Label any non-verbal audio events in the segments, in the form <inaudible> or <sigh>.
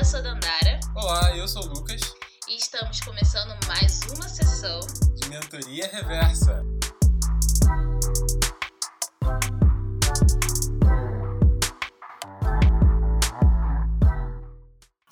eu sou a Dandara. Olá, eu sou o Lucas. E estamos começando mais uma sessão de Mentoria Reversa.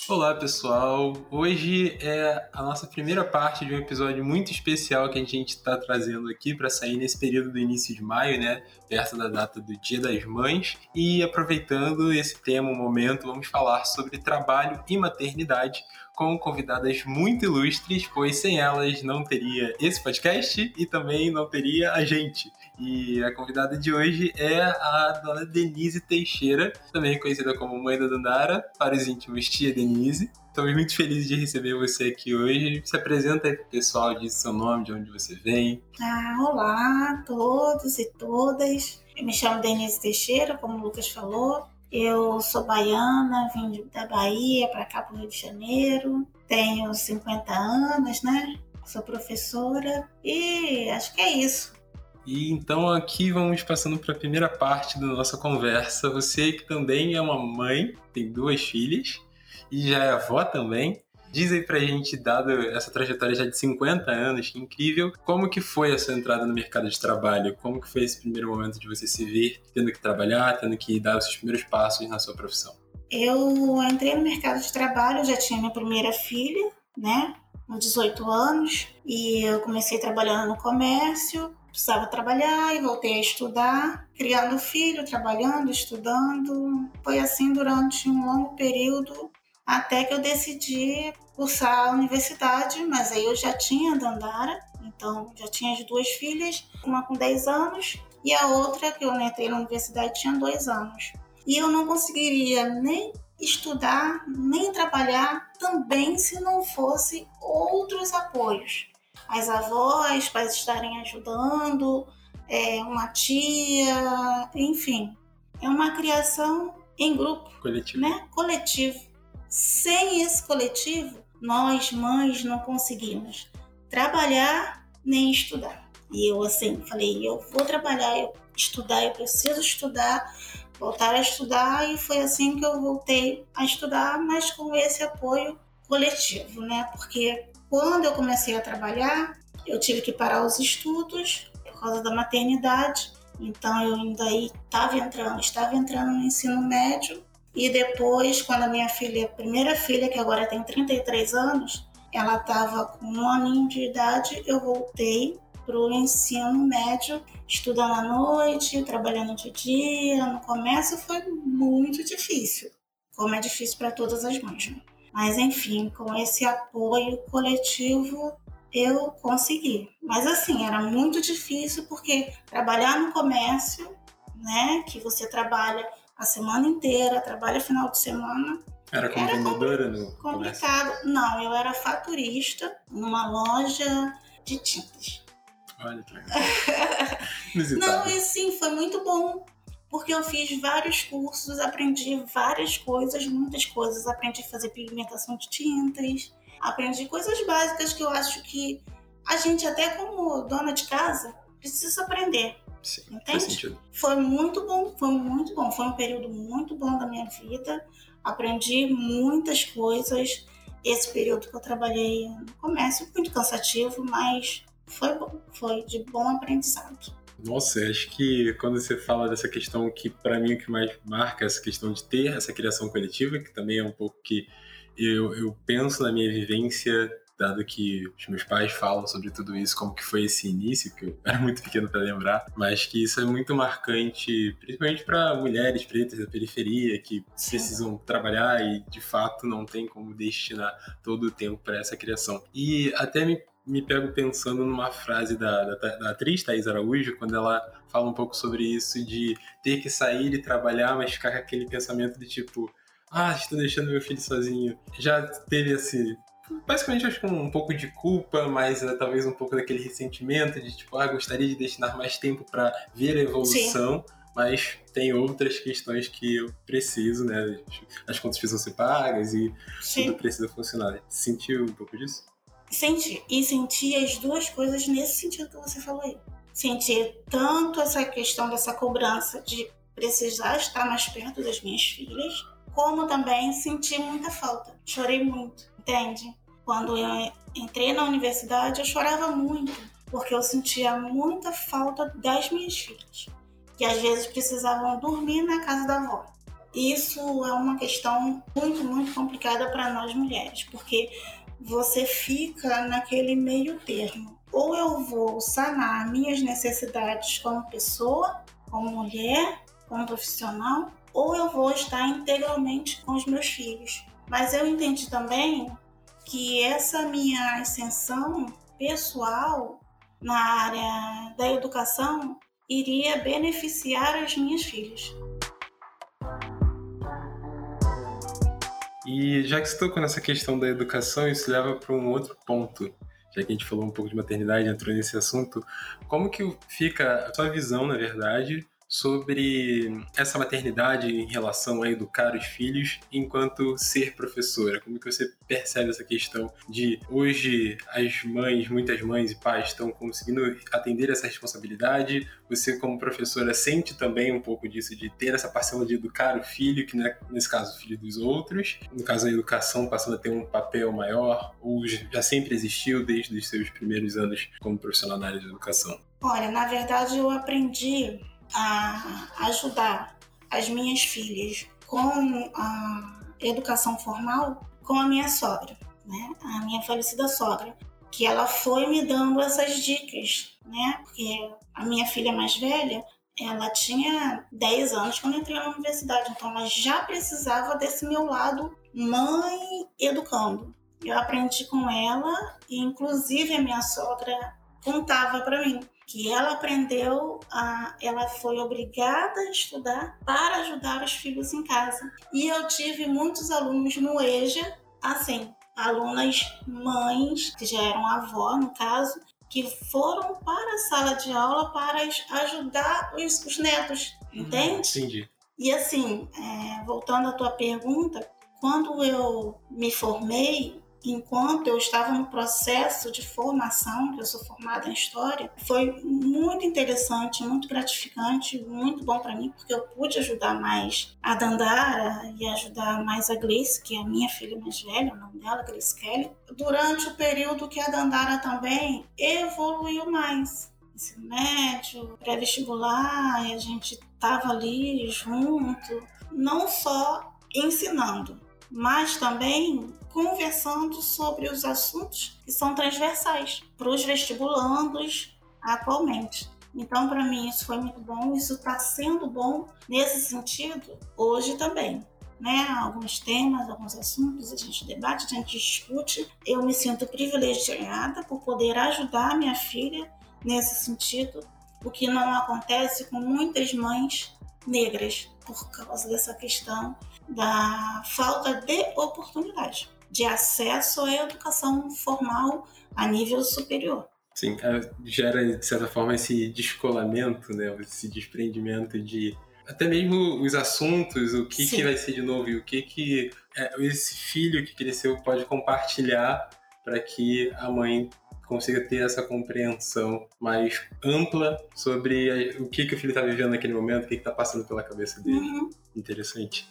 Olá pessoal, hoje é a nossa primeira parte de um episódio muito especial que a gente está trazendo aqui para sair nesse período do início de maio, né, perto da data do Dia das Mães. E aproveitando esse tema, o momento, vamos falar sobre trabalho e maternidade com convidadas muito ilustres, pois sem elas não teria esse podcast e também não teria a gente. E a convidada de hoje é a dona Denise Teixeira, também conhecida como mãe da Dandara, para os íntimos tia Denise. Estamos muito felizes de receber você aqui hoje. Se apresenta aí para o pessoal, diz seu nome, de onde você vem. Ah, olá a todos e todas. Eu me chamo Denise Teixeira, como o Lucas falou. Eu sou baiana, vim da Bahia para cá para o Rio de Janeiro. Tenho 50 anos, né? Sou professora e acho que é isso. E então aqui vamos passando para a primeira parte da nossa conversa. Você que também é uma mãe, tem duas filhas e já é avó também. Diz aí pra gente, dado essa trajetória já de 50 anos, que incrível, como que foi a sua entrada no mercado de trabalho? Como que foi esse primeiro momento de você se ver tendo que trabalhar, tendo que dar os seus primeiros passos na sua profissão? Eu entrei no mercado de trabalho, já tinha minha primeira filha, né, com 18 anos, e eu comecei trabalhando no comércio, precisava trabalhar e voltei a estudar, criando filho, trabalhando, estudando. Foi assim durante um longo período até que eu decidi cursar a universidade, mas aí eu já tinha Dandara, então já tinha as duas filhas, uma com 10 anos e a outra que eu entrei na universidade tinha dois anos. E eu não conseguiria nem estudar, nem trabalhar também se não fosse outros apoios. As avós, para estarem ajudando, é, uma tia, enfim. É uma criação em grupo, coletivo. né? Coletivo. Sem esse coletivo, nós, mães, não conseguimos trabalhar nem estudar. E eu, assim, falei: eu vou trabalhar, eu estudar, eu preciso estudar, voltar a estudar. E foi assim que eu voltei a estudar, mas com esse apoio coletivo, né? Porque quando eu comecei a trabalhar, eu tive que parar os estudos por causa da maternidade. Então eu ainda estava entrando, estava entrando no ensino médio e depois, quando a minha filha, a primeira filha, que agora tem 33 anos, ela estava com um aninho de idade, eu voltei para o ensino médio, estudando à noite, trabalhando de dia. No começo foi muito difícil, como é difícil para todas as mães. Né? Mas enfim, com esse apoio coletivo eu consegui. Mas assim, era muito difícil porque trabalhar no comércio, né, que você trabalha a semana inteira, trabalha final de semana. Era como vendedora no complicado. Comércio. Não, eu era faturista numa loja de tintas. Olha que legal. <laughs> Não, e sim, foi muito bom. Porque eu fiz vários cursos, aprendi várias coisas, muitas coisas. Aprendi a fazer pigmentação de tintas, aprendi coisas básicas que eu acho que a gente, até como dona de casa, precisa aprender. Sim, Entende? Foi muito bom, foi muito bom. Foi um período muito bom da minha vida. Aprendi muitas coisas. Esse período que eu trabalhei no comércio, muito cansativo, mas foi bom. Foi de bom aprendizado. Nossa, acho que quando você fala dessa questão que para mim o que mais marca é essa questão de ter essa criação coletiva, que também é um pouco que eu, eu penso na minha vivência dado que os meus pais falam sobre tudo isso, como que foi esse início, que eu <laughs> era muito pequeno para lembrar, mas que isso é muito marcante, principalmente para mulheres pretas da periferia que precisam trabalhar e de fato não tem como destinar todo o tempo para essa criação. E até me me pego pensando numa frase da, da, da, atriz Thais Araújo, quando ela fala um pouco sobre isso de ter que sair e trabalhar, mas ficar com aquele pensamento de tipo, ah, estou deixando meu filho sozinho. Já teve esse basicamente acho que um, um pouco de culpa, mas uh, talvez um pouco daquele ressentimento de tipo, ah, gostaria de destinar mais tempo para ver a evolução. Sim. Mas tem outras questões que eu preciso, né? As contas precisam ser pagas e Sim. tudo precisa funcionar. Sentiu um pouco disso? Senti. E senti as duas coisas nesse sentido que você falou aí. Senti tanto essa questão dessa cobrança de precisar estar mais perto das minhas filhas, como também senti muita falta. Chorei muito, entende? Quando eu entrei na universidade, eu chorava muito, porque eu sentia muita falta das minhas filhas, que às vezes precisavam dormir na casa da avó. Isso é uma questão muito, muito complicada para nós mulheres, porque você fica naquele meio termo. Ou eu vou sanar minhas necessidades como pessoa, como mulher, como profissional, ou eu vou estar integralmente com os meus filhos. Mas eu entendi também que essa minha ascensão pessoal na área da educação iria beneficiar as minhas filhas. E já que você tocou nessa questão da educação, isso leva para um outro ponto. Já que a gente falou um pouco de maternidade, entrou nesse assunto, como que fica a tua visão, na verdade, sobre essa maternidade em relação a educar os filhos enquanto ser professora. Como que você percebe essa questão de hoje as mães, muitas mães e pais estão conseguindo atender essa responsabilidade? Você como professora sente também um pouco disso de ter essa parcela de educar o filho, que é, nesse caso o filho dos outros. No caso a educação passando a ter um papel maior ou já sempre existiu desde os seus primeiros anos como profissional na área de educação? Olha, na verdade eu aprendi a ajudar as minhas filhas com a educação formal com a minha sogra, né? A minha falecida sogra, que ela foi me dando essas dicas, né? Porque a minha filha mais velha, ela tinha 10 anos quando entrei na universidade, então ela já precisava desse meu lado mãe educando. Eu aprendi com ela e inclusive a minha sogra contava para mim que ela aprendeu, a, ela foi obrigada a estudar para ajudar os filhos em casa. E eu tive muitos alunos no EJA, assim, alunas mães, que já eram avó no caso, que foram para a sala de aula para ajudar os, os netos, uhum, entende? Entendi. E assim, é, voltando à tua pergunta, quando eu me formei, enquanto eu estava no processo de formação, que eu sou formada em História, foi muito interessante, muito gratificante, muito bom para mim, porque eu pude ajudar mais a Dandara e ajudar mais a Gleice, que é a minha filha mais velha, o nome dela, Gleice Kelly, durante o período que a Dandara também evoluiu mais. Ensino médio, pré-vestibular, a gente estava ali junto, não só ensinando, mas também conversando sobre os assuntos que são transversais para os vestibulandos atualmente. Então, para mim, isso foi muito bom, isso está sendo bom nesse sentido hoje também. Né? Alguns temas, alguns assuntos, a gente debate, a gente discute. Eu me sinto privilegiada por poder ajudar minha filha nesse sentido, o que não acontece com muitas mães negras por causa dessa questão da falta de oportunidade de acesso à educação formal a nível superior. Sim, é, gera de certa forma esse descolamento, né, esse desprendimento de até mesmo os assuntos, o que, que vai ser de novo e o que, que é, esse filho que cresceu pode compartilhar para que a mãe consiga ter essa compreensão mais ampla sobre o que, que o filho está vivendo naquele momento, o que está passando pela cabeça dele. Uhum. Interessante.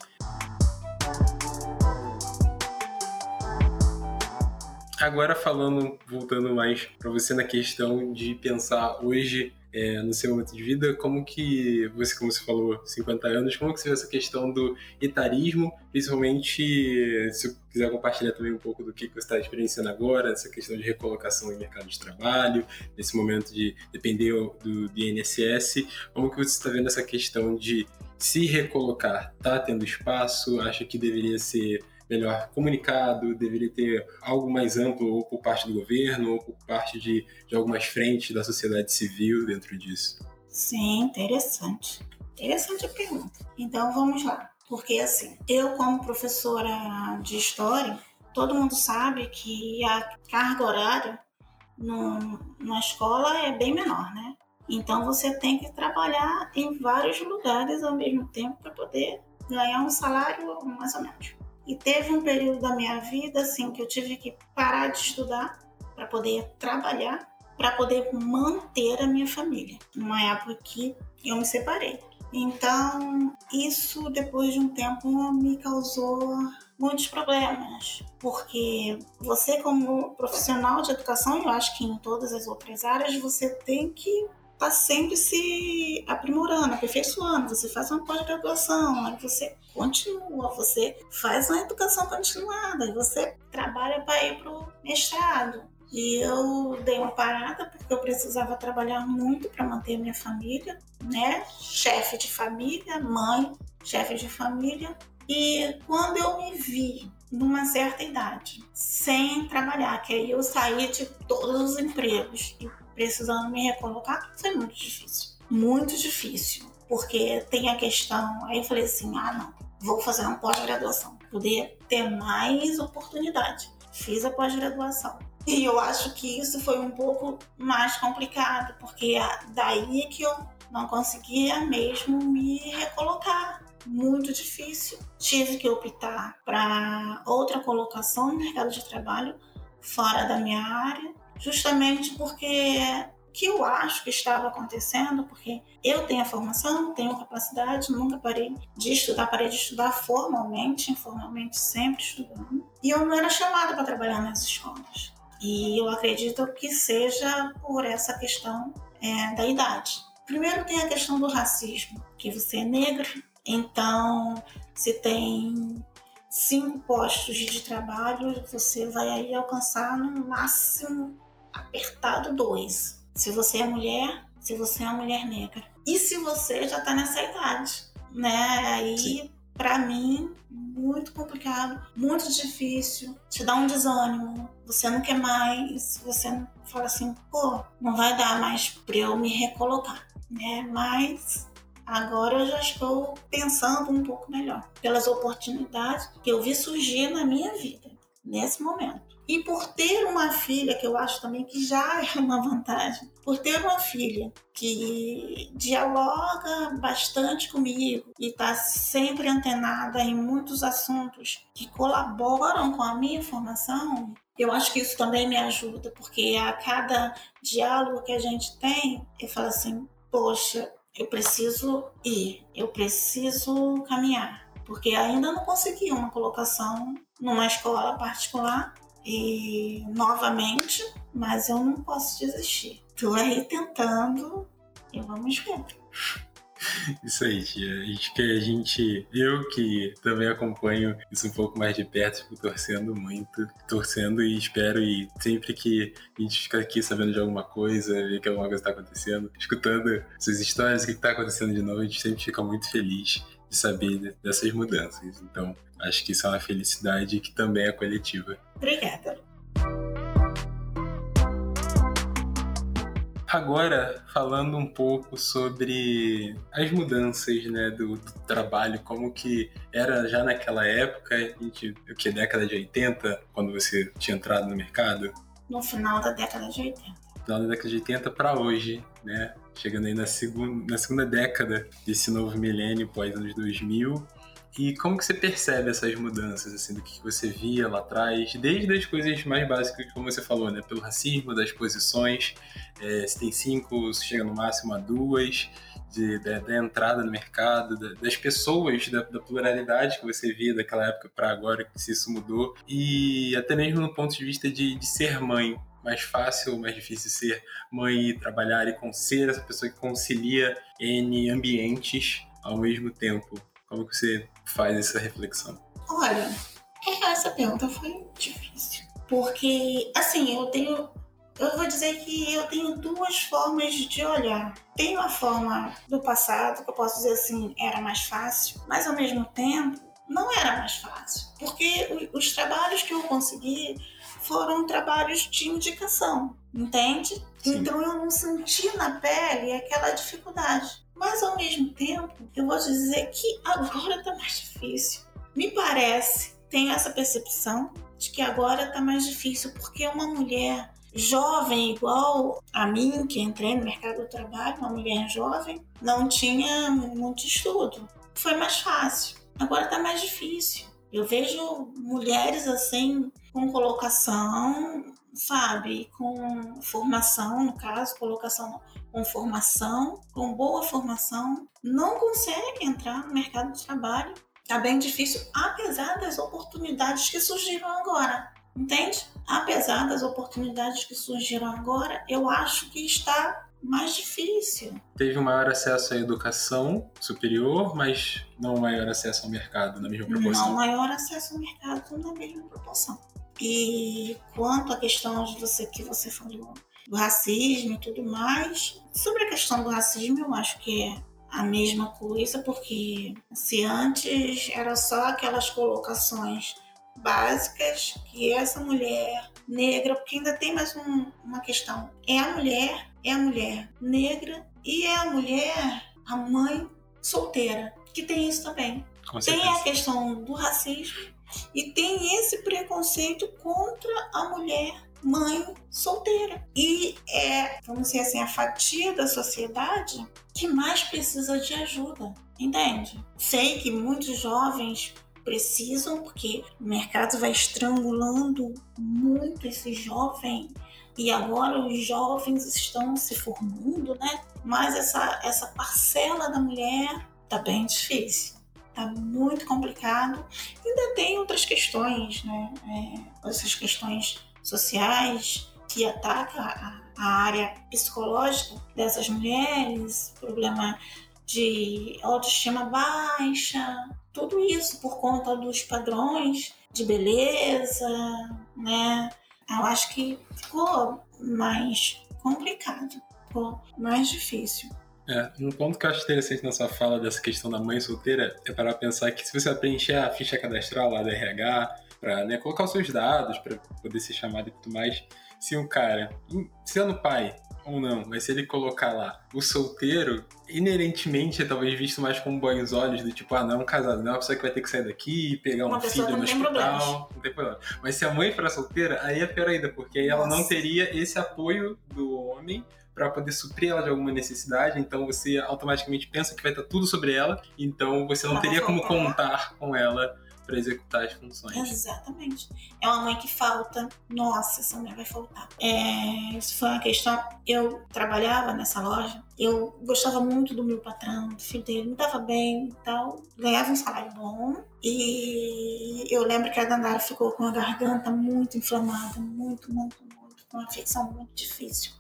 Agora falando, voltando mais para você na questão de pensar hoje é, no seu momento de vida, como que você, como você falou, 50 anos, como que você vê essa questão do etarismo, principalmente se quiser compartilhar também um pouco do que você está experienciando agora, essa questão de recolocação no mercado de trabalho, nesse momento de depender do, do INSS, como que você está vendo essa questão de se recolocar, tá tendo espaço, acha que deveria ser melhor comunicado, deveria ter algo mais amplo, ou por parte do governo, ou por parte de, de algumas frentes da sociedade civil dentro disso? Sim, interessante. Interessante a pergunta. Então vamos lá. Porque assim, eu como professora de história, todo mundo sabe que a carga horária no, na escola é bem menor, né? Então você tem que trabalhar em vários lugares ao mesmo tempo para poder ganhar um salário mais ou menos. E teve um período da minha vida assim que eu tive que parar de estudar para poder trabalhar, para poder manter a minha família. Numa época que eu me separei. Então, isso depois de um tempo me causou muitos problemas, porque você como profissional de educação, eu acho que em todas as outras áreas você tem que está sempre se aprimorando, aperfeiçoando. Você faz uma pós-graduação, aí você continua, você faz uma educação continuada, você trabalha para ir para o mestrado. E eu dei uma parada porque eu precisava trabalhar muito para manter minha família, né? Chefe de família, mãe, chefe de família. E quando eu me vi numa certa idade, sem trabalhar, que aí eu saí de todos os empregos e precisando me recolocar, foi muito difícil. Muito difícil. Porque tem a questão. Aí eu falei assim: ah, não, vou fazer uma pós-graduação, poder ter mais oportunidade. Fiz a pós-graduação. E eu acho que isso foi um pouco mais complicado, porque daí é que eu não conseguia mesmo me recolocar. Muito difícil. Tive que optar para outra colocação no mercado de trabalho fora da minha área justamente porque que eu acho que estava acontecendo, porque eu tenho a formação, tenho capacidade, nunca parei de estudar, parei de estudar formalmente, informalmente, sempre estudando. E eu não era chamada para trabalhar nas escolas. E eu acredito que seja por essa questão é, da idade. Primeiro tem a questão do racismo, que você é negra, então se tem cinco postos de trabalho, você vai aí alcançar no máximo apertado dois. Se você é mulher, se você é uma mulher negra. E se você já tá nessa idade, né? Aí, para mim, muito complicado, muito difícil, te dá um desânimo, você não quer mais, você fala assim, pô, não vai dar mais pra eu me recolocar, né? Mas agora eu já estou pensando um pouco melhor pelas oportunidades que eu vi surgir na minha vida nesse momento. E por ter uma filha, que eu acho também que já <laughs> é uma vantagem, por ter uma filha que dialoga bastante comigo e está sempre antenada em muitos assuntos que colaboram com a minha formação, eu acho que isso também me ajuda, porque a cada diálogo que a gente tem, eu falo assim: poxa, eu preciso ir, eu preciso caminhar, porque ainda não consegui uma colocação numa escola particular e novamente, mas eu não posso desistir. Tô aí tentando e vamos ver. Isso aí, tia. Acho que a gente, eu que também acompanho isso um pouco mais de perto, fico torcendo muito, torcendo e espero e sempre que a gente fica aqui sabendo de alguma coisa, ver que alguma coisa está acontecendo, escutando essas histórias, o que está acontecendo de novo, a gente sempre fica muito feliz de saber dessas mudanças. Então, acho que isso é uma felicidade que também é coletiva. Obrigada. Agora, falando um pouco sobre as mudanças né, do, do, trabalho, como que era já naquela época, a gente, o que, década de 80, quando você tinha entrado no mercado? No final da década de 80. Final da década de 80 para hoje, né? Chegando aí na segunda, na segunda década desse novo milênio, pós anos 2000, e como que você percebe essas mudanças, assim, do que você via lá atrás, desde as coisas mais básicas, como você falou, né? Pelo racismo, das posições, é, se tem cinco, se chega no máximo a duas, de, da, da entrada no mercado, da, das pessoas, da, da, pluralidade que você via daquela época para agora, que se isso mudou, e até mesmo no ponto de vista de, de ser mãe, mais fácil ou mais difícil ser mãe e trabalhar e com ser essa pessoa que concilia N ambientes ao mesmo tempo? Como que você faz essa reflexão? Olha, essa pergunta foi difícil. Porque, assim, eu tenho. Eu vou dizer que eu tenho duas formas de olhar. Tem uma forma do passado, que eu posso dizer assim, era mais fácil, mas ao mesmo tempo não era mais fácil. Porque os trabalhos que eu consegui foram trabalhos de indicação, entende? Sim. Então eu não senti na pele aquela dificuldade. Mas ao mesmo tempo, eu vou dizer que agora tá mais difícil. Me parece, tenho essa percepção de que agora tá mais difícil, porque uma mulher jovem igual a mim, que entrei no mercado do trabalho, uma mulher jovem, não tinha muito estudo. Foi mais fácil. Agora tá mais difícil. Eu vejo mulheres assim com colocação, sabe, com formação, no caso, colocação com formação, com boa formação, não conseguem entrar no mercado de trabalho. Tá bem difícil, apesar das oportunidades que surgiram agora. Entende? Apesar das oportunidades que surgiram agora, eu acho que está mais difícil. Teve um maior acesso à educação superior, mas não maior acesso ao mercado na mesma proporção. Não maior acesso ao mercado na mesma proporção. E quanto à questão de você que você falou do racismo e tudo mais, sobre a questão do racismo, eu acho que é a mesma coisa, porque se antes era só aquelas colocações básicas que essa mulher negra, porque ainda tem mais um, uma questão, é a mulher, é a mulher negra e é a mulher, a mãe solteira, que tem isso também. tem a questão do racismo e tem esse preconceito contra a mulher mãe solteira. E é, vamos dizer assim, a fatia da sociedade que mais precisa de ajuda, entende? Sei que muitos jovens precisam, porque o mercado vai estrangulando muito esse jovem e agora os jovens estão se formando, né? Mas essa, essa parcela da mulher tá bem difícil, tá muito complicado. Ainda tem outras questões, né? É, essas questões sociais que atacam a, a área psicológica dessas mulheres, problema de autoestima baixa, tudo isso por conta dos padrões de beleza, né? Eu acho que ficou mais complicado, ficou mais difícil. É, um ponto que eu acho interessante na sua fala dessa questão da mãe solteira é para pensar que se você preencher a ficha cadastral lá da RH, para né, colocar os seus dados, para poder ser chamado e tudo mais, se um cara, sendo pai, ou não, mas se ele colocar lá o solteiro, inerentemente é talvez visto mais com bons olhos, do tipo, ah, não é um casado, não é uma pessoa que vai ter que sair daqui e pegar uma um filho no hospital. Problemas. Não tem problema. Mas se a mãe for solteira, aí é pior ainda, porque aí Nossa. ela não teria esse apoio do homem para poder suprir ela de alguma necessidade, então você automaticamente pensa que vai estar tudo sobre ela, então você não teria como contar com ela para executar as funções. Exatamente. É uma mãe que falta. Nossa, essa mulher vai faltar. É, isso foi uma questão. Eu trabalhava nessa loja, eu gostava muito do meu patrão, do filho dele, me dava bem e tal, ganhava um salário bom. E eu lembro que a Dandara ficou com a garganta muito inflamada, muito, muito, muito, com uma infecção muito difícil.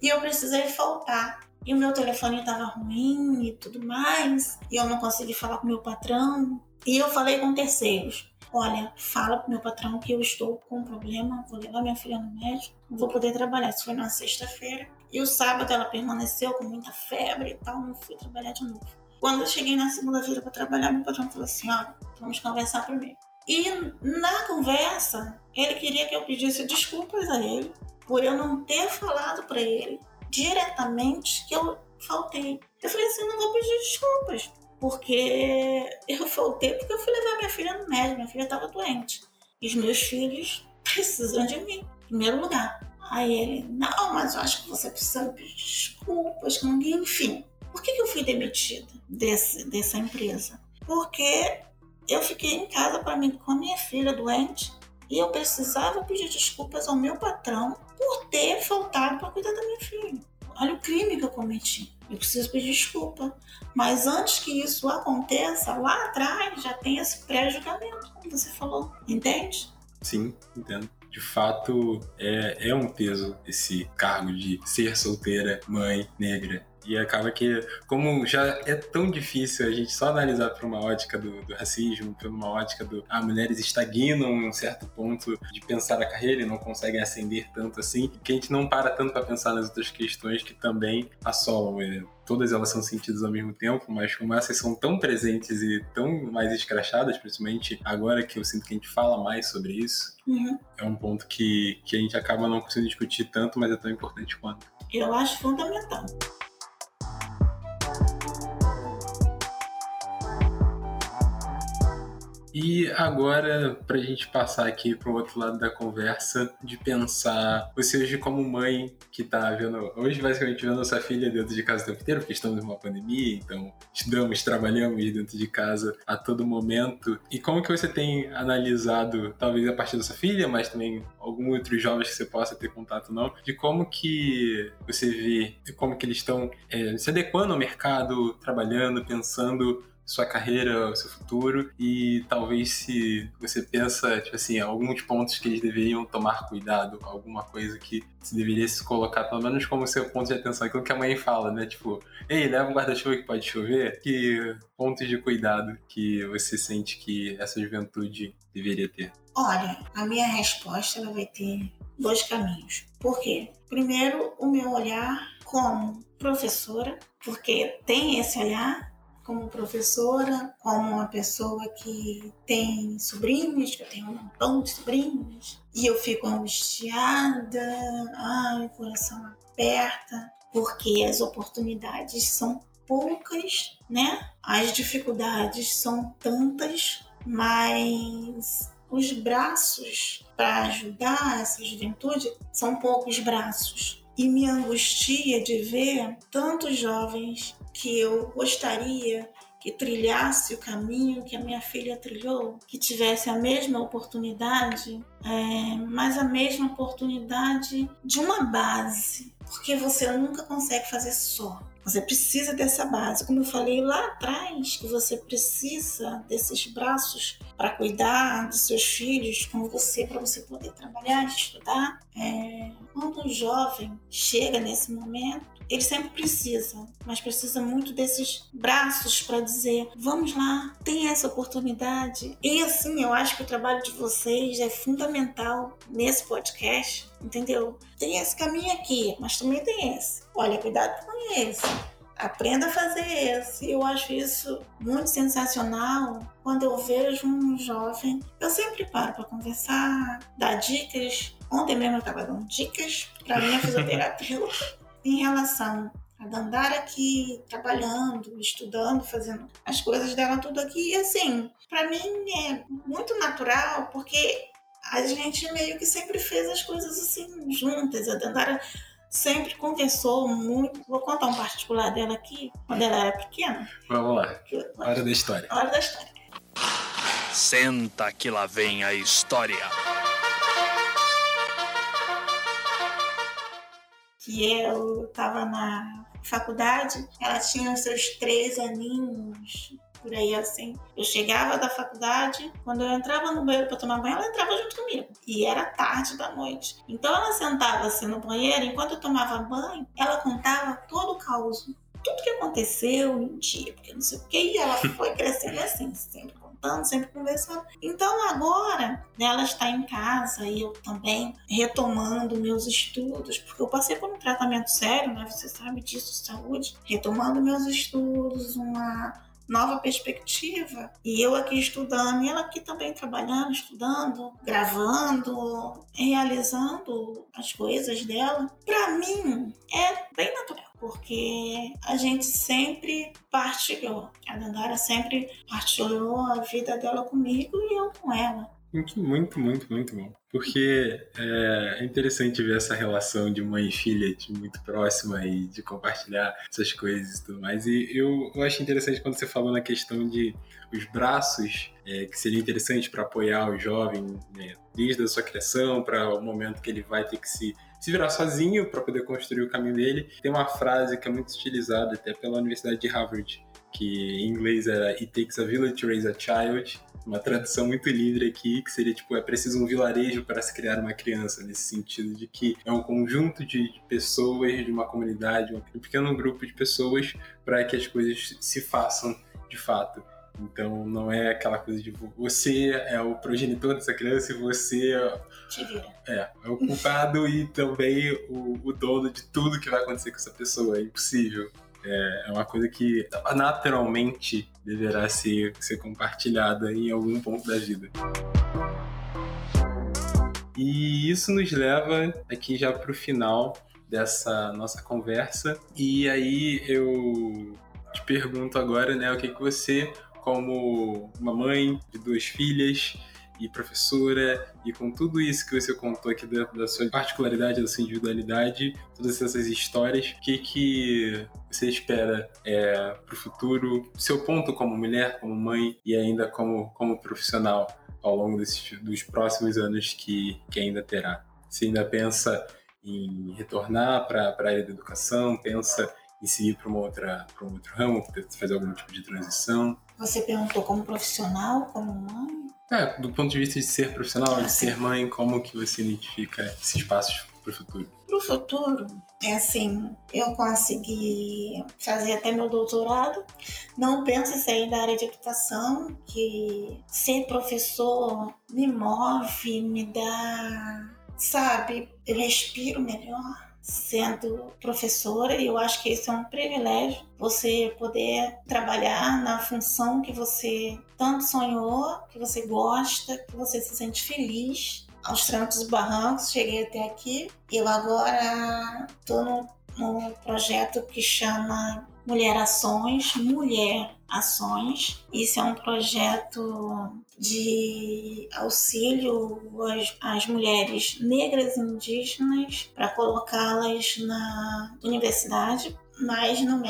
E eu precisei faltar e o meu telefone estava ruim e tudo mais, e eu não consegui falar com meu patrão, e eu falei com terceiros. Olha, fala pro meu patrão que eu estou com um problema, vou levar minha filha no médico, não vou poder trabalhar. Isso foi na sexta-feira. E o sábado ela permaneceu com muita febre e tal, não fui trabalhar de novo. Quando eu cheguei na segunda-feira para trabalhar, meu patrão falou assim: ó, vamos conversar primeiro. E na conversa, ele queria que eu pedisse desculpas a ele por eu não ter falado para ele diretamente que eu faltei. Eu falei assim: não vou pedir desculpas porque eu faltei porque eu fui levar minha filha no médico, minha filha estava doente. E os meus filhos precisam de mim, em primeiro lugar. Aí ele, não, mas eu acho que você precisa pedir desculpas enfim. Por que, que eu fui demitida desse, dessa empresa? Porque eu fiquei em casa para mim com a minha filha doente e eu precisava pedir desculpas ao meu patrão por ter faltado para cuidar da minha filha. Olha o crime que eu cometi. Eu preciso pedir desculpa. Mas antes que isso aconteça, lá atrás já tem esse pré-julgamento, como você falou. Entende? Sim, entendo. De fato, é, é um peso esse cargo de ser solteira, mãe, negra. E acaba que, como já é tão difícil a gente só analisar por uma ótica do, do racismo, por uma ótica do. Ah, mulheres estagnam em um certo ponto de pensar a carreira e não conseguem ascender tanto assim, que a gente não para tanto para pensar nas outras questões que também assolam. É, todas elas são sentidas ao mesmo tempo, mas como essas são tão presentes e tão mais escrachadas, principalmente agora que eu sinto que a gente fala mais sobre isso, uhum. é um ponto que, que a gente acaba não conseguindo discutir tanto, mas é tão importante quanto. Eu acho fundamental. E agora, para a gente passar aqui para o outro lado da conversa, de pensar você hoje como mãe que está vendo, hoje basicamente vendo a sua filha dentro de casa o tempo inteiro, porque estamos numa pandemia, então estudamos, trabalhamos dentro de casa a todo momento. E como que você tem analisado, talvez a partir da sua filha, mas também algum outros jovens que você possa ter contato não, de como que você vê, como que eles estão é, se adequando ao mercado, trabalhando, pensando sua carreira, seu futuro e talvez se você pensa, tipo assim, alguns pontos que eles deveriam tomar cuidado, alguma coisa que se deveria se colocar, pelo menos como seu ponto de atenção, aquilo que a mãe fala, né? Tipo, ei, leva um guarda-chuva que pode chover. Que pontos de cuidado que você sente que essa juventude deveria ter? Olha, a minha resposta vai ter dois caminhos. Por quê? Primeiro, o meu olhar como professora, porque tem esse olhar como professora, como uma pessoa que tem sobrinhos, que eu tenho um montão de sobrinhos, e eu fico angustiada, ai, o coração aperta, porque as oportunidades são poucas, né? As dificuldades são tantas, mas os braços para ajudar essa juventude são poucos braços. E me angustia de ver tantos jovens que eu gostaria que trilhasse o caminho que a minha filha trilhou, que tivesse a mesma oportunidade, é, mas a mesma oportunidade de uma base, porque você nunca consegue fazer só. Você precisa dessa base. Como eu falei lá atrás, que você precisa desses braços para cuidar dos seus filhos com você, para você poder trabalhar, estudar. É, quando um jovem chega nesse momento, ele sempre precisa, mas precisa muito desses braços para dizer: vamos lá, tem essa oportunidade. E assim, eu acho que o trabalho de vocês é fundamental nesse podcast, entendeu? Tem esse caminho aqui, mas também tem esse. Olha, cuidado com esse. Aprenda a fazer esse. Eu acho isso muito sensacional quando eu vejo um jovem. Eu sempre paro para conversar, dar dicas. Ontem mesmo eu estava dando dicas para minha fisioterapeuta <laughs> em relação a Dandara aqui trabalhando, estudando, fazendo as coisas dela tudo aqui. E assim, para mim é muito natural, porque a gente meio que sempre fez as coisas assim juntas. A Dandara sempre conversou muito. Vou contar um particular dela aqui, quando ela era pequena. Vamos lá. Hora da história. Hora da história. Senta que lá vem a história. Que eu estava na faculdade, ela tinha seus três aninhos, por aí assim. Eu chegava da faculdade, quando eu entrava no banheiro para tomar banho, ela entrava junto comigo. E era tarde da noite. Então ela sentava assim no banheiro, enquanto eu tomava banho, ela contava todo o caos. Tudo que aconteceu em dia, porque não sei o que, e ela foi crescendo assim, sempre contando, sempre conversando. Então agora né, ela está em casa e eu também retomando meus estudos, porque eu passei por um tratamento sério, né? Você sabe disso, saúde. Retomando meus estudos, uma nova perspectiva. E eu aqui estudando, e ela aqui também trabalhando, estudando, gravando, realizando as coisas dela. Para mim é bem natural porque a gente sempre partilhou. A Dandara sempre partilhou a vida dela comigo e eu com ela. Muito, muito, muito, muito bom. Porque é interessante ver essa relação de mãe e filha de muito próxima e de compartilhar essas coisas e tudo mais. E eu, eu acho interessante quando você falou na questão de os braços, é, que seria interessante para apoiar o jovem né, desde a sua criação para o momento que ele vai ter que se se virar sozinho para poder construir o caminho dele. Tem uma frase que é muito utilizada até pela Universidade de Harvard, que em inglês era It takes a village to raise a child, uma tradução muito livre aqui, que seria tipo, é preciso um vilarejo para se criar uma criança, nesse sentido de que é um conjunto de pessoas, de uma comunidade, um pequeno grupo de pessoas para que as coisas se façam de fato. Então não é aquela coisa de você é o progenitor dessa criança e você é, é o culpado e também o, o, dono de tudo que vai acontecer com essa pessoa. É impossível. É, é uma coisa que naturalmente deverá ser, ser compartilhada em algum ponto da vida. E isso nos leva aqui já para o final dessa nossa conversa. E aí eu te pergunto agora, né, o que, que você como uma mãe de duas filhas e professora, e com tudo isso que você contou aqui da, da sua particularidade, da sua individualidade, todas essas histórias, o que, que você espera é, para o futuro, seu ponto como mulher, como mãe e ainda como, como profissional ao longo desses, dos próximos anos que, que ainda terá? Você ainda pensa em retornar para a área da educação, pensa em seguir para uma outra para um outro ramo, fazer algum tipo de transição? Você perguntou como profissional, como mãe? É, do ponto de vista de ser profissional, de ser mãe, como que você identifica esses passos para o futuro? Para o futuro, é assim, eu consegui fazer até meu doutorado. Não penso em sair da área de educação, que ser professor me move, me dá, sabe, eu respiro melhor sendo professora e eu acho que isso é um privilégio você poder trabalhar na função que você tanto sonhou, que você gosta, que você se sente feliz. Aos trancos e barrancos, cheguei até aqui. Eu agora estou no projeto que chama Mulher Ações, Mulher Ações. Isso é um projeto de auxílio às, às mulheres negras e indígenas para colocá-las na universidade, mas no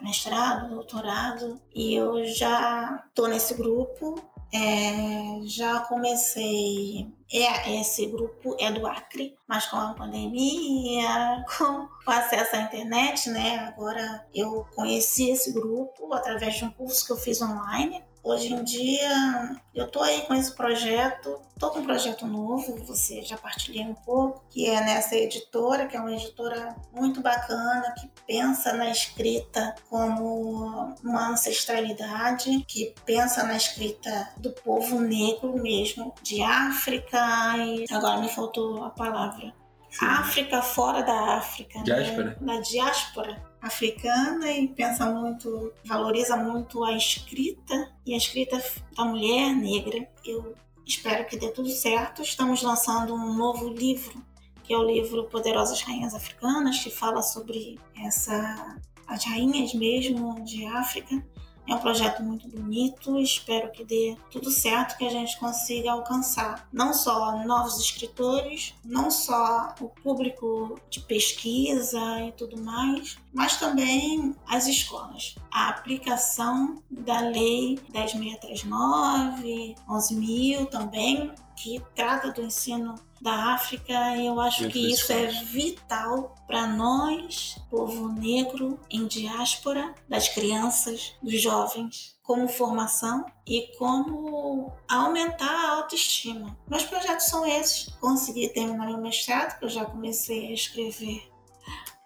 mestrado, doutorado. E eu já estou nesse grupo é, já comecei. É, esse grupo é do Acre, mas com a pandemia, <laughs> com o acesso à internet, né? Agora eu conheci esse grupo através de um curso que eu fiz online Hoje em dia, eu tô aí com esse projeto, tô com um projeto novo, você já partilhei um pouco, que é nessa editora, que é uma editora muito bacana, que pensa na escrita como uma ancestralidade, que pensa na escrita do povo negro mesmo, de África e agora me faltou a palavra. Sim. África fora da África. Diáspora. Né? Na diáspora africana e pensa muito, valoriza muito a escrita e a escrita da mulher negra. Eu espero que dê tudo certo. Estamos lançando um novo livro, que é o livro Poderosas Rainhas Africanas, que fala sobre essa as rainhas mesmo de África é um projeto muito bonito, espero que dê tudo certo, que a gente consiga alcançar não só novos escritores, não só o público de pesquisa e tudo mais, mas também as escolas. A aplicação da Lei 10.639, 11.000 também, que trata do ensino da África, eu acho que isso é vital para nós, povo negro em diáspora, das crianças, dos jovens, como formação e como aumentar a autoestima. Meus projetos são esses. Consegui terminar meu mestrado, que eu já comecei a escrever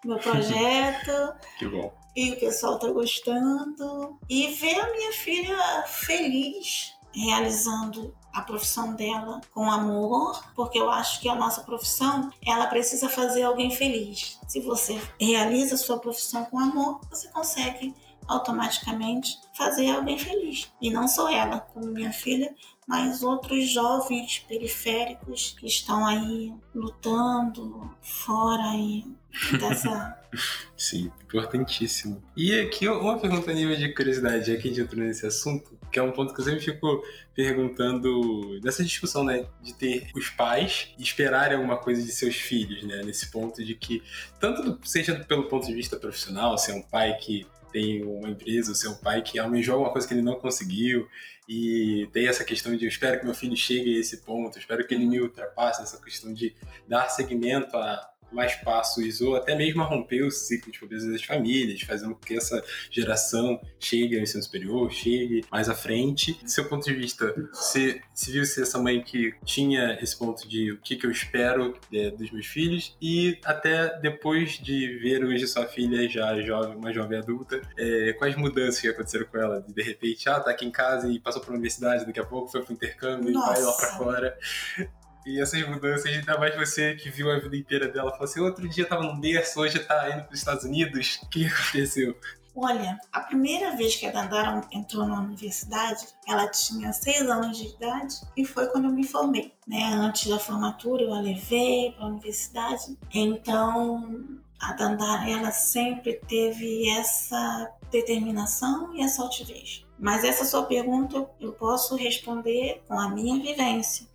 meu projeto. <laughs> que bom. E o pessoal tá gostando. E ver a minha filha feliz realizando a profissão dela com amor, porque eu acho que a nossa profissão, ela precisa fazer alguém feliz. Se você realiza a sua profissão com amor, você consegue automaticamente fazer alguém feliz. E não só ela, como minha filha, mas outros jovens periféricos que estão aí lutando fora aí dessa. <laughs> Sim, importantíssimo. E aqui uma pergunta a nível de curiosidade, já que a gente entrou nesse assunto, que é um ponto que eu sempre fico perguntando nessa discussão, né, de ter os pais esperarem alguma coisa de seus filhos, né, nesse ponto de que, tanto do, seja pelo ponto de vista profissional, ser um pai que tem uma empresa, ser um pai que almejou alguma coisa que ele não conseguiu, e tem essa questão de eu espero que meu filho chegue a esse ponto, espero que ele me ultrapasse, essa questão de dar seguimento a, mais passos ou até mesmo a romper o ciclo de pobreza das famílias, fazendo com que essa geração chegue ao ensino superior, chegue mais à frente. Do seu ponto de vista, você se viu ser essa mãe que tinha esse ponto de o que, que eu espero é, dos meus filhos e até depois de ver hoje sua filha já jovem, uma jovem adulta, é, quais mudanças que aconteceram com ela? De, de repente, ah, tá aqui em casa e passou para a universidade, daqui a pouco foi para o intercâmbio Nossa. e vai lá para fora. E essas mudanças, ainda mais você que viu a vida inteira dela, falou assim: outro dia tava no berço, hoje tá indo para os Estados Unidos. O que aconteceu? Olha, a primeira vez que a Dandara entrou na universidade, ela tinha seis anos de idade e foi quando eu me formei. Né? Antes da formatura, eu a levei para a universidade. Então, a Dandara, ela sempre teve essa determinação e essa altivez Mas essa sua pergunta eu posso responder com a minha vivência.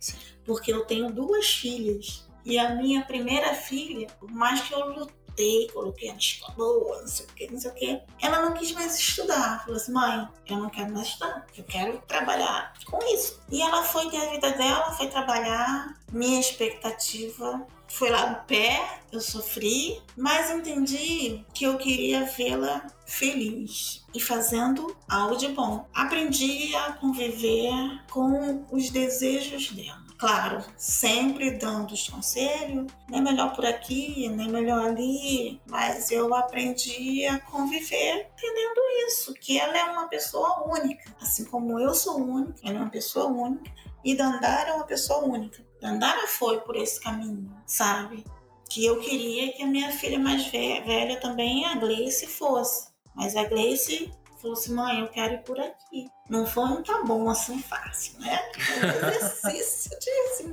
Porque eu tenho duas filhas. E a minha primeira filha, por mais que eu lutei, coloquei na escola, não sei o que, não sei o que, ela não quis mais estudar. Falou assim, mãe, eu não quero mais estudar, eu quero trabalhar com isso. E ela foi ter a vida dela, foi trabalhar. Minha expectativa foi lá no pé, eu sofri, mas entendi que eu queria vê-la feliz e fazendo algo de bom. Aprendi a conviver com os desejos dela. Claro, sempre dando os conselhos, nem melhor por aqui, nem melhor ali, mas eu aprendi a conviver entendendo isso, que ela é uma pessoa única. Assim como eu sou única, ela é uma pessoa única e Dandara é uma pessoa única. Dandara foi por esse caminho, sabe? Que eu queria que a minha filha mais velha também, a Gleice, fosse. Mas a Gleice falou assim: mãe, eu quero ir por aqui. Não foi um tá bom assim fácil, né? Um exercício de assim,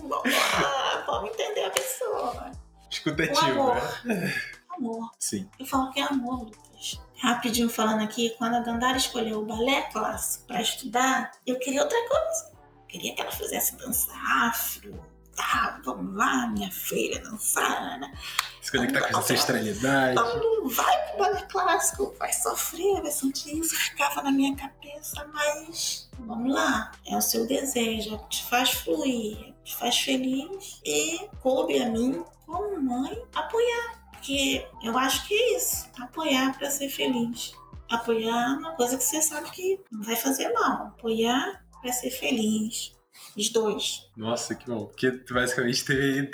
vamos entender a pessoa. Escutativo, amor. né? Amor. Sim. Eu falo que é amor, Lucas. Rapidinho falando aqui, quando a Dandara escolheu o balé clássico para estudar, eu queria outra coisa. Eu queria que ela fizesse dança afro, tá, vamos lá, minha filha, dançar, né? Se conectar com a ancestralidade. Então não vai pro balé clássico, vai sofrer, vai sentir isso, ficava na minha cabeça, mas vamos lá, é o seu desejo, é que te faz fluir, é que te faz feliz. E coube a mim, como mãe, apoiar, porque eu acho que é isso, apoiar para ser feliz. Apoiar uma coisa que você sabe que não vai fazer mal, apoiar para ser feliz, os dois. Nossa, que bom. Porque tu basicamente teve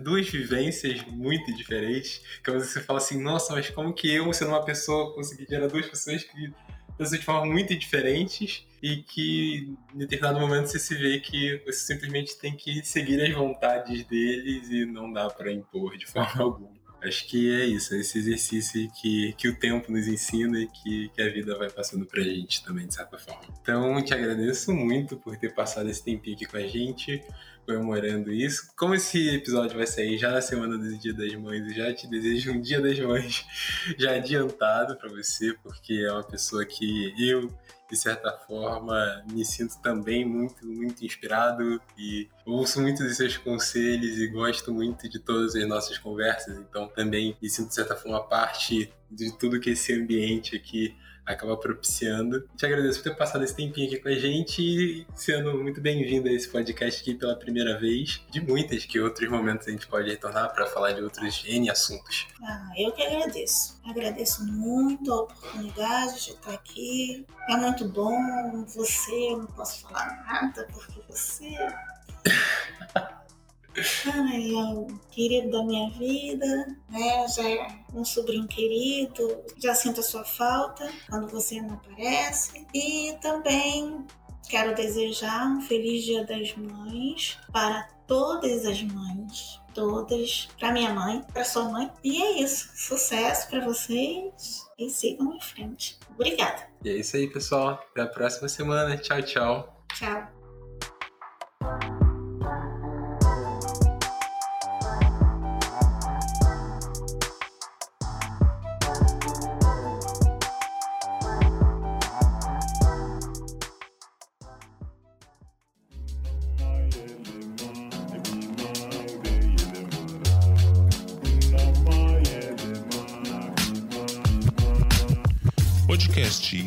duas vivências muito diferentes. Que você fala assim, nossa, mas como que eu, sendo uma pessoa, consegui gerar duas pessoas que pensam de forma muito diferentes e que em determinado momento você se vê que você simplesmente tem que seguir as vontades deles e não dá para impor de forma <laughs> alguma. Acho que é isso, é esse exercício que, que o tempo nos ensina e que, que a vida vai passando pra gente também, de certa forma. Então, te agradeço muito por ter passado esse tempinho aqui com a gente, comemorando isso. Como esse episódio vai sair já na semana do Dia das Mães, eu já te desejo um Dia das Mães <laughs> já adiantado para você, porque é uma pessoa que eu de certa forma, me sinto também muito, muito inspirado e ouço muito dos seus conselhos e gosto muito de todas as nossas conversas. Então, também me sinto, de certa forma, parte de tudo que esse ambiente aqui acaba propiciando. Te agradeço por ter passado esse tempinho aqui com a gente e sendo muito bem-vindo a esse podcast aqui pela primeira vez, de muitas que outros momentos a gente pode retornar para falar de outros N assuntos. Ah, eu que agradeço. Agradeço muito a oportunidade de estar aqui. É muito bom. Você, eu não posso falar nada porque você. Ai, é querido da minha vida, né? Já é um sobrinho querido, já sinto a sua falta quando você não aparece. E também quero desejar um feliz Dia das Mães para todas as mães, todas, para minha mãe, para sua mãe. E é isso. Sucesso para vocês e sigam em frente. Obrigada. E é isso aí, pessoal. Até a próxima semana. Tchau, tchau. Tchau.